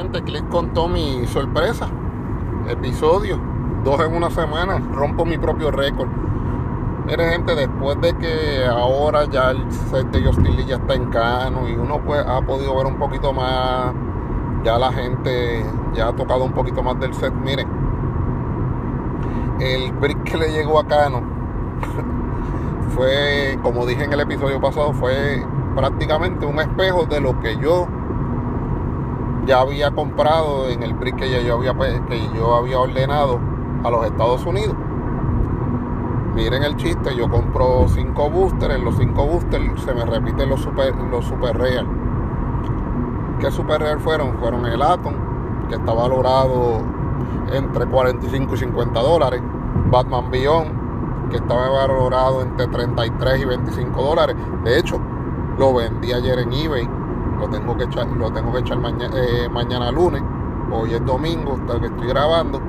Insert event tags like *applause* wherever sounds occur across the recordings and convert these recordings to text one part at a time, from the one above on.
gente, clic con Tommy, sorpresa. Episodio, dos en una semana, rompo mi propio récord. Mire gente, después de que ahora ya el set de Justin ya está en cano y uno pues ha podido ver un poquito más, ya la gente ya ha tocado un poquito más del set, miren, el brick que le llegó a Cano fue, como dije en el episodio pasado, fue prácticamente un espejo de lo que yo ya había comprado en el brick que yo había, pues, que yo había ordenado a los Estados Unidos. Miren el chiste, yo compro 5 boosters, en los 5 boosters se me repiten los super, los super real. ¿Qué super real fueron? Fueron el Atom, que está valorado entre 45 y 50 dólares. Batman Beyond, que estaba valorado entre 33 y 25 dólares. De hecho, lo vendí ayer en eBay. Lo tengo que echar, lo tengo que echar eh, mañana lunes. Hoy es domingo, hasta que estoy grabando.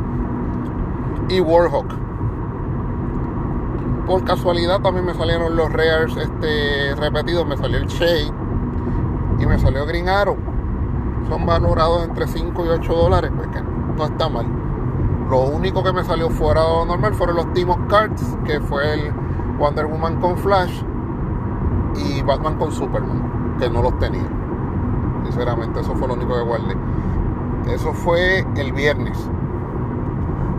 Y Warhawk. Por casualidad también me salieron los rares este, repetidos. Me salió el Shade y me salió Green Arrow. Son valorados entre 5 y 8 dólares. Pues que no está mal. Lo único que me salió fuera normal fueron los Team of Cards, que fue el Wonder Woman con Flash y Batman con Superman, que no los tenía. Sinceramente, eso fue lo único que guardé. Eso fue el viernes.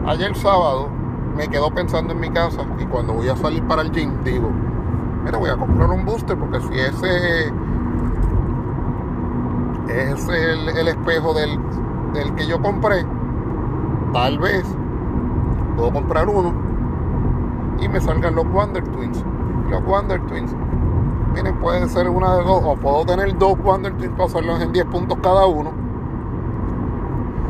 Ayer sábado me quedo pensando en mi casa y cuando voy a salir para el gym digo, mira, voy a comprar un booster porque si ese es el, el espejo del, del que yo compré, tal vez puedo comprar uno y me salgan los Wonder Twins. Los Wonder Twins, miren, puede ser una de dos, o puedo tener dos Wonder Twins para hacerlos en 10 puntos cada uno,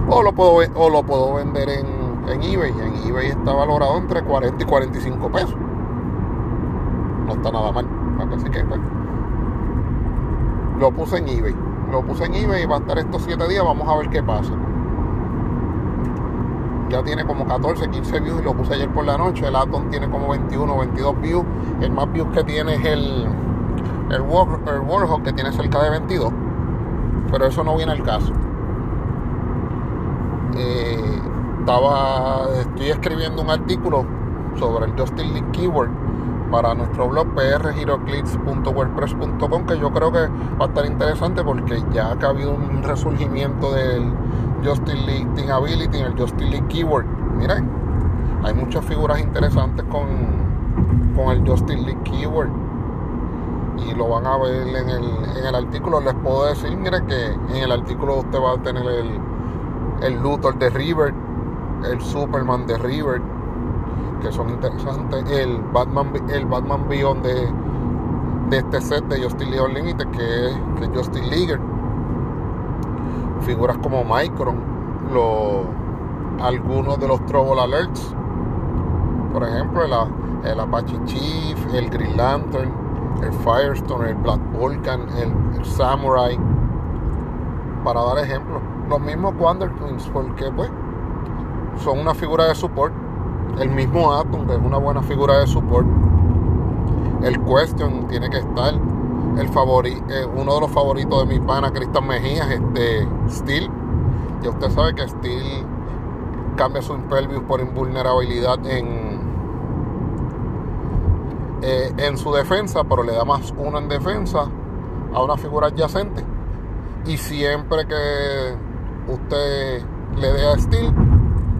o lo puedo, o lo puedo vender en, en eBay. En eBay está valorado entre 40 y 45 pesos. No está nada mal. Así que pues, lo puse en eBay. Lo puse en eBay y va a estar estos 7 días. Vamos a ver qué pasa ya tiene como 14, 15 views y lo puse ayer por la noche. El Atom tiene como 21, 22 views. El más views que tiene es el, el, Warhawk que tiene cerca de 22. Pero eso no viene al caso. Eh, estaba, estoy escribiendo un artículo sobre el Justin League Keyword para nuestro blog prhiroclips.wordpress.com que yo creo que va a estar interesante porque ya ha habido un resurgimiento del Justin League Team Ability, el Justin League Keyword. Miren, hay muchas figuras interesantes con, con el Justin League Keyword. Y lo van a ver en el, en el artículo. Les puedo decir, miren que en el artículo usted va a tener el, el Luthor de River, el Superman de River, que son interesantes. El Batman, el Batman Beyond de, de este set de Justin League Unlimited, que es, que es Justin League figuras como Micron, los, algunos de los Trouble Alerts, por ejemplo, el, el, Apache Chief, el Green Lantern, el Firestone, el Black Vulcan, el, Samurai, para dar ejemplos. Los mismos Wonder Twins, porque pues son una figura de support. El mismo Atom, que es una buena figura de support. El Question tiene que estar el favorito, eh, uno de los favoritos de mi pana Cristian Mejías, este Steel. Ya usted sabe que Steel cambia su impervious por invulnerabilidad en, eh, en su defensa, pero le da más uno en defensa a una figura adyacente. Y siempre que usted le dé a Steel,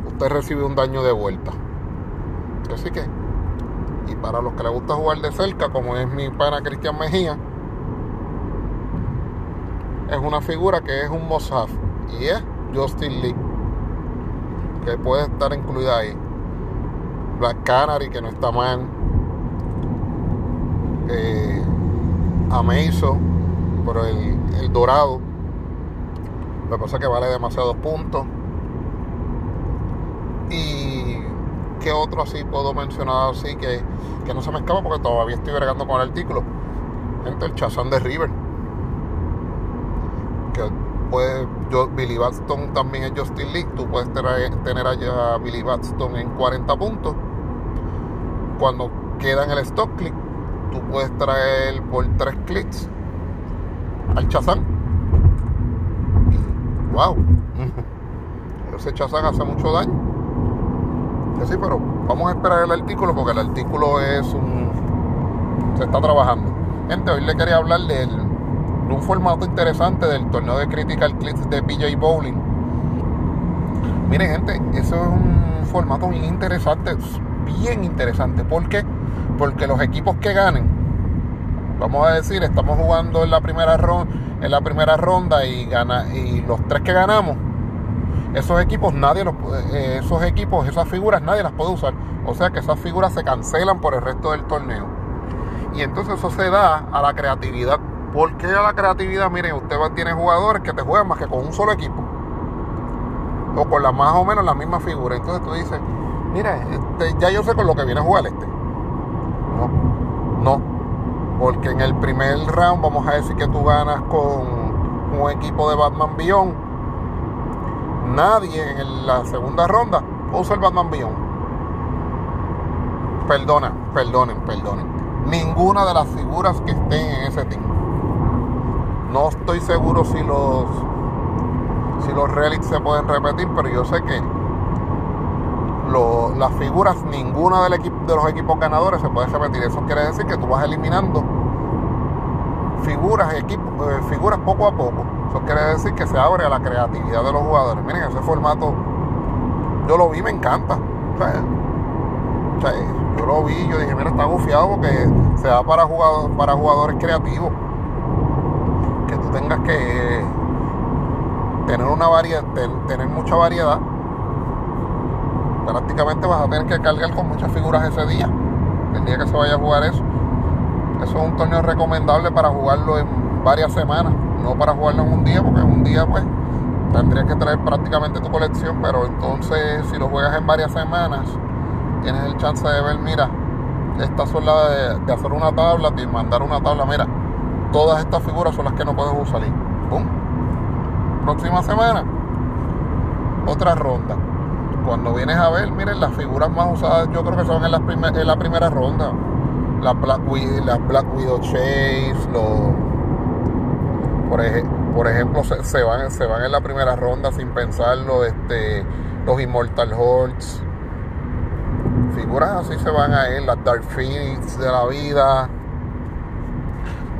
usted recibe un daño de vuelta. Así que, y para los que le gusta jugar de cerca, como es mi pana Cristian Mejía, es una figura que es un Mossad y es Justin Lee que puede estar incluida ahí Black Canary que no está mal eh, Amazo pero el, dorado. Lo que pasa es que vale demasiados puntos. Y qué otro así puedo mencionar así que, que no se me escapa porque todavía estoy bregando con el artículo. Entre el Chazán de River. Que puede, yo, Billy Batson también es Justin League, tú puedes tener, tener allá a Billy Batson en 40 puntos. Cuando queda en el stock click, tú puedes traer por 3 clics al Chazán. wow, *laughs* Ese chazán hace mucho daño. Que sí, pero vamos a esperar el artículo porque el artículo es un. se está trabajando. Gente, hoy le quería hablar de un formato interesante del torneo de Critical Clips de PJ Bowling. Miren, gente, eso es un formato bien interesante, bien interesante. ¿Por qué? Porque los equipos que ganen, vamos a decir, estamos jugando en la primera ronda, en la primera ronda y y los tres que ganamos, esos equipos nadie los eh, esos equipos, esas figuras nadie las puede usar. O sea que esas figuras se cancelan por el resto del torneo. Y entonces eso se da a la creatividad. ¿Por qué a la creatividad? Miren, usted tiene jugadores que te juegan más que con un solo equipo. O con la más o menos la misma figura. Entonces tú dices, mira, este, ya yo sé con lo que viene a jugar este. No. Porque en el primer round vamos a decir que tú ganas con un equipo de Batman Beyond. Nadie en la segunda ronda usa el Batman Beyond. Perdona, perdonen, perdonen ninguna de las figuras que estén en ese team. No estoy seguro si los si los relics se pueden repetir, pero yo sé que las figuras, ninguna del equipo, de los equipos ganadores se puede repetir. Eso quiere decir que tú vas eliminando figuras, equipos, eh, figuras poco a poco. Eso quiere decir que se abre a la creatividad de los jugadores. Miren, ese formato, yo lo vi, me encanta. yo lo vi, yo dije, mira, está gufiado porque se da para, para jugadores creativos. Que tú tengas que tener una variedad, tener mucha variedad. Prácticamente vas a tener que cargar con muchas figuras ese día. El día que se vaya a jugar eso. Eso es un torneo recomendable para jugarlo en varias semanas, no para jugarlo en un día, porque en un día pues tendrías que traer prácticamente tu colección, pero entonces si lo juegas en varias semanas, tienes el chance de ver, mira, esta son las de, hacer una tabla, de mandar una tabla, mira, todas estas figuras son las que no puedes usar. Próxima semana, otra ronda. Cuando vienes a ver, miren, las figuras más usadas yo creo que son en la, en la primera ronda. Las Black, Black Widow Chase, los, por, por ejemplo, se, van, se van en la primera ronda sin pensarlo, este, los Immortal Hordes figuras así se van a ir, las Dark Phoenix de la vida,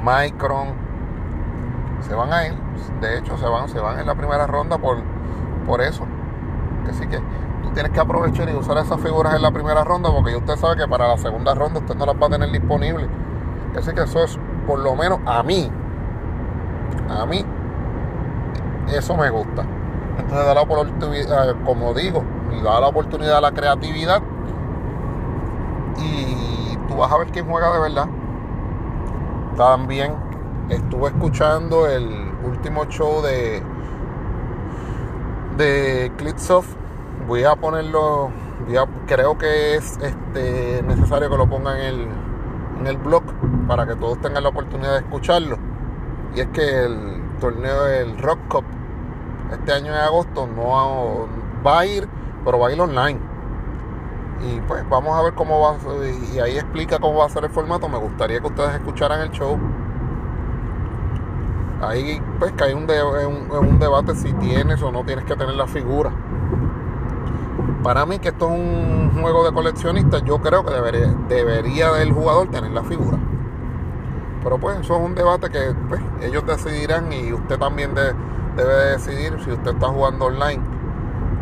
Micron, se van a ir, de hecho se van, se van en la primera ronda por, por eso. Así que tienes que aprovechar y usar esas figuras en la primera ronda porque usted sabe que para la segunda ronda usted no las va a tener disponibles. Así que eso es, por lo menos a mí, a mí, eso me gusta. Entonces da la oportunidad, como digo, y da la oportunidad a la creatividad y tú vas a ver quién juega de verdad. También estuve escuchando el último show de de Clipsoft. Voy a ponerlo, creo que es este, necesario que lo pongan en el, en el blog para que todos tengan la oportunidad de escucharlo. Y es que el torneo del Rock Cup este año en agosto no va a ir, pero va a ir online y pues vamos a ver cómo va, y ahí explica cómo va a ser el formato. Me gustaría que ustedes escucharan el show. Ahí pues que hay un, un, debate si tienes o no tienes que tener la figura. Para mí que esto es un juego de coleccionistas, yo creo que debería, debería el jugador tener la figura. Pero pues eso es un debate que pues, ellos decidirán y usted también debe decidir si usted está jugando online.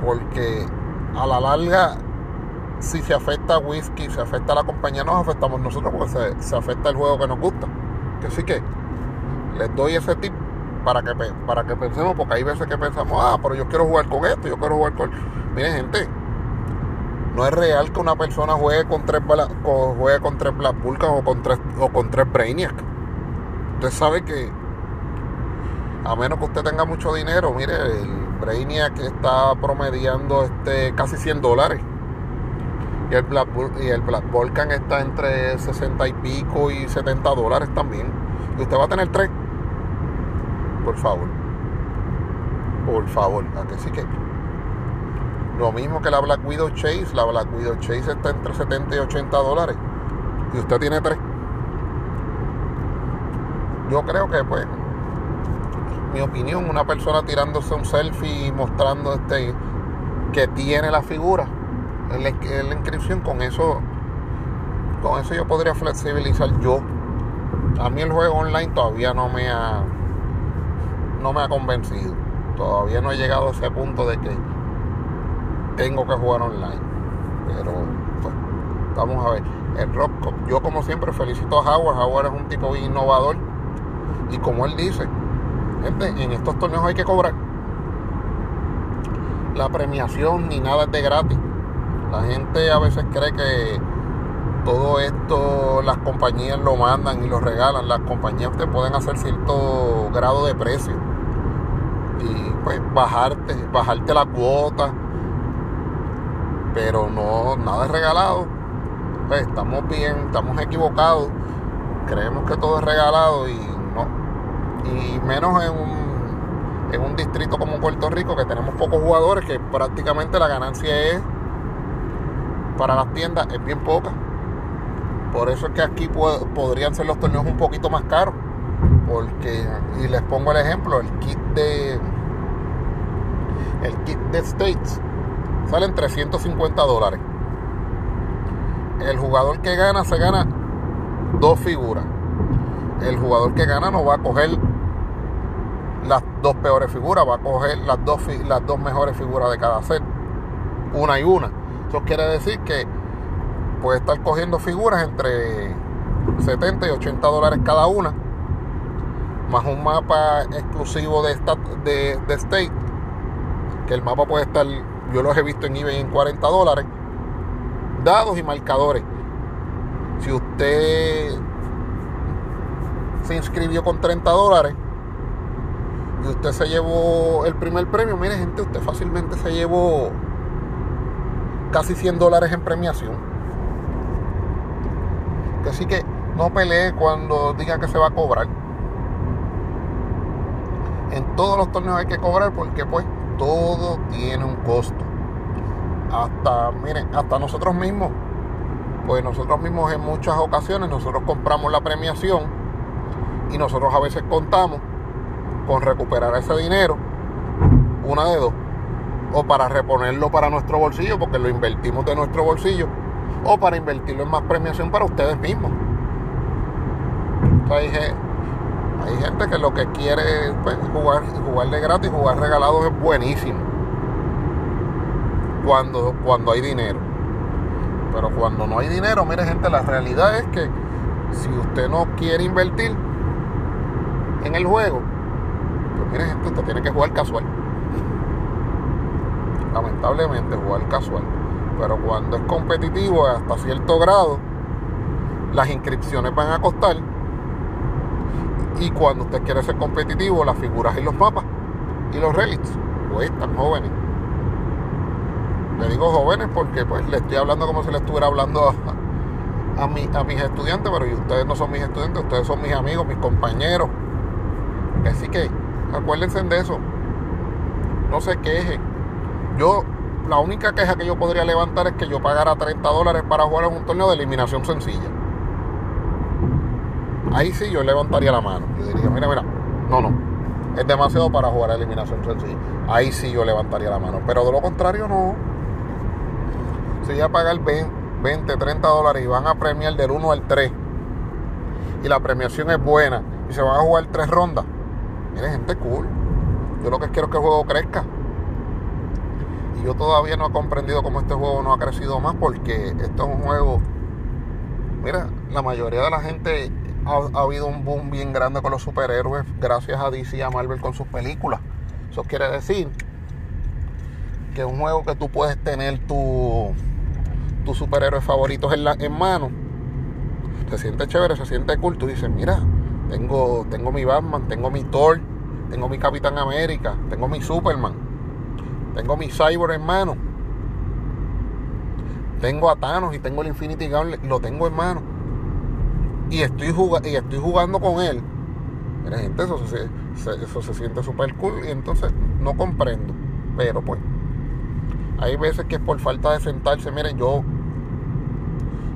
Porque a la larga si se afecta a whisky, se afecta a la compañía, nos afectamos nosotros porque se, afecta el juego que nos gusta. Que sí que les doy ese tip para que, para que pensemos, porque hay veces que pensamos, ah, pero yo quiero jugar con esto, yo quiero jugar con... Miren, gente, no es real que una persona juegue con tres, juegue con tres Black Vulcan o con tres, o con tres Brainiac. Usted sabe que a menos que usted tenga mucho dinero, mire, el Brainiac está promediando este casi 100 dólares y el Black, y el Black Volcan está entre 60 y pico y 70 dólares también. Y usted va a tener tres. Por favor. Por favor. ¿A que sí que? Lo mismo que la Black Widow Chase. La Black Widow Chase está entre 70 y 80 dólares. Y usted tiene tres. Yo creo que pues mi opinión, una persona tirándose un selfie y mostrando este que tiene la figura en la, la inscripción, con eso, con eso yo podría flexibilizar yo. A mí el juego online todavía no me ha no me ha convencido. Todavía no he llegado a ese punto de que tengo que jugar online. Pero pues, vamos a ver. El Rock, yo como siempre felicito a Howard. Howard es un tipo innovador. Y como él dice, gente, en estos torneos hay que cobrar. La premiación ni nada es de gratis. La gente a veces cree que todo esto las compañías lo mandan y lo regalan. Las compañías te pueden hacer cierto grado de precio y pues bajarte, bajarte la cuota, pero no, nada es regalado. Pues, estamos bien, estamos equivocados, creemos que todo es regalado y no, y menos en un, en un distrito como Puerto Rico que tenemos pocos jugadores, que prácticamente la ganancia es para las tiendas es bien poca. Por eso es que aquí podrían ser los torneos un poquito más caros. Porque, y les pongo el ejemplo, el kit de el kit de States salen 350 dólares. El jugador que gana se gana dos figuras. El jugador que gana no va a coger las dos peores figuras, va a coger las dos, las dos mejores figuras de cada set, una y una. Eso quiere decir que puede estar cogiendo figuras entre 70 y 80 dólares cada una, más un mapa exclusivo de, de, de State, que el mapa puede estar, yo los he visto en eBay en 40 dólares, dados y marcadores. Si usted se inscribió con 30 dólares y usted se llevó el primer premio, mire gente, usted fácilmente se llevó casi 100 dólares en premiación. Así que no pelee cuando diga que se va a cobrar. En todos los torneos hay que cobrar porque pues todo tiene un costo. Hasta, miren, hasta nosotros mismos. Pues nosotros mismos en muchas ocasiones nosotros compramos la premiación y nosotros a veces contamos con recuperar ese dinero, una de dos, o para reponerlo para nuestro bolsillo porque lo invertimos de nuestro bolsillo o para invertirlo en más premiación para ustedes mismos. Hay, gente que lo que quiere pues, jugar, jugar de gratis, jugar regalado es buenísimo. Cuando, cuando hay dinero. Pero cuando no hay dinero, mire gente, la realidad es que si usted no quiere invertir en el juego, pues mire gente, usted tiene que jugar casual. Lamentablemente, jugar casual. Pero cuando es competitivo hasta cierto grado, las inscripciones van a costar. Y cuando usted quiere ser competitivo, las figuras y los mapas y los relics cuestan jóvenes. Le digo jóvenes porque pues le estoy hablando como si le estuviera hablando a, a, a mis estudiantes, pero ustedes no son mis estudiantes, ustedes son mis amigos, mis compañeros. Así que acuérdense de eso. No se quejen. Yo la única queja que yo podría levantar es que yo pagara 30 dólares para jugar en un torneo de eliminación sencilla. Ahí sí yo levantaría la mano. Yo diría, mira, mira, no, no. Es demasiado para jugar a eliminación sencilla. Ahí sí yo levantaría la mano. Pero de lo contrario, no. Si ya pagar 20, 30 dólares y van a premiar del 1 al 3 y la premiación es buena y se van a jugar tres rondas, miren, gente cool. Yo lo que quiero es que el juego crezca yo todavía no he comprendido cómo este juego no ha crecido más porque esto es un juego. Mira, la mayoría de la gente ha, habido un boom bien grande con los superhéroes gracias a DC y a Marvel con sus películas. Eso quiere decir que un juego que tú puedes tener tus tu superhéroes favoritos en, mano. Se siente chévere, se siente cool. Tú dices, mira, tengo, tengo mi Batman, tengo mi Thor, tengo mi Capitán América, tengo mi Superman tengo mi Cyber en mano. Tengo a Thanos y tengo el Infinity Gauntlet, lo tengo en mano. Y estoy, y estoy jugando con él. Mira, gente, eso se, eso se siente súper cool. Y entonces no comprendo. Pero pues, hay veces que es por falta de sentarse. Miren, yo,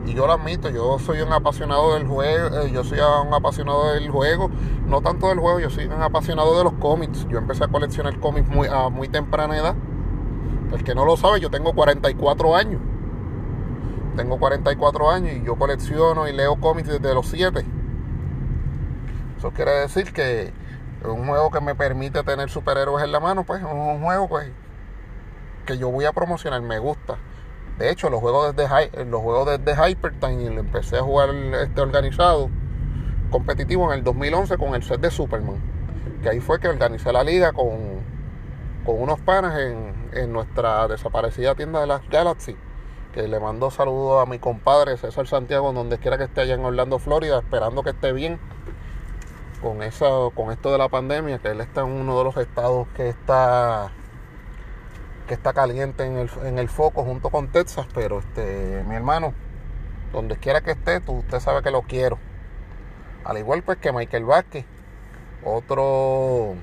Y yo lo admito, yo soy un apasionado del juego, eh, yo soy un apasionado del juego, no tanto del juego, yo soy un apasionado de los cómics. Yo empecé a coleccionar cómics muy, a muy temprana edad. El que no lo sabe, yo tengo 44 años. Tengo 44 años y yo colecciono y leo cómics desde los 7. Eso quiere decir que un juego que me permite tener superhéroes en la mano, pues es un juego pues, que yo voy a promocionar, me gusta. De hecho, los juegos desde, los juegos desde Hypertime y lo empecé a jugar este organizado competitivo en el 2011 con el set de Superman. Que ahí fue que organicé la liga con, con unos panas en, en nuestra desaparecida tienda de las Galaxy. Que le mando saludos a mi compadre César Santiago, donde quiera que esté allá en Orlando, Florida, esperando que esté bien con, eso, con esto de la pandemia, que él está en uno de los estados que está que está caliente en el, en el foco junto con Texas, pero este mi hermano, donde quiera que esté, tú, usted sabe que lo quiero. Al igual pues que Michael Vázquez, otro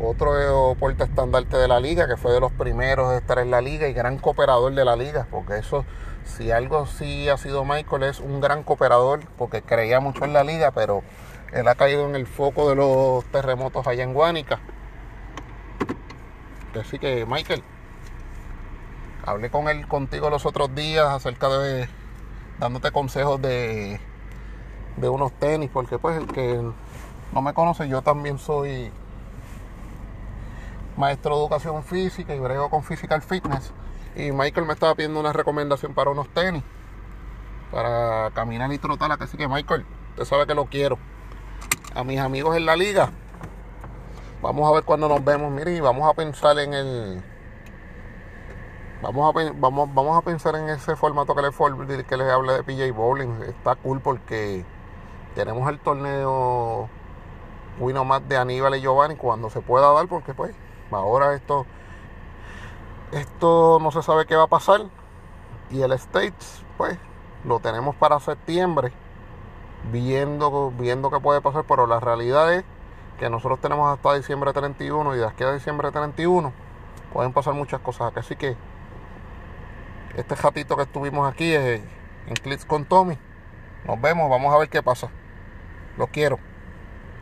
otro porte estandarte de la liga, que fue de los primeros de estar en la liga y gran cooperador de la liga, porque eso si algo sí ha sido Michael es un gran cooperador porque creía mucho en la liga, pero él ha caído en el foco de los terremotos allá en Guánica. Así que Michael, hablé con él contigo los otros días acerca de dándote consejos de, de unos tenis, porque pues el que no me conoce, yo también soy maestro de educación física y brego con physical fitness. Y Michael me estaba pidiendo una recomendación para unos tenis. Para caminar y trotar. Así que Michael, usted sabe que lo quiero. A mis amigos en la liga. Vamos a ver cuando nos vemos. Mire, y vamos a pensar en el. Vamos a, vamos, vamos a pensar en ese formato que les, que les hablé de PJ Bowling. Está cool porque tenemos el torneo Winomat de Aníbal y Giovanni cuando se pueda dar, porque pues ahora esto esto no se sabe qué va a pasar. Y el States, pues, lo tenemos para septiembre. Viendo, viendo qué puede pasar. Pero la realidad es que nosotros tenemos hasta diciembre 31. Y de aquí a diciembre 31 pueden pasar muchas cosas. Así que este ratito que estuvimos aquí en Clips con Tommy. Nos vemos, vamos a ver qué pasa. Los quiero.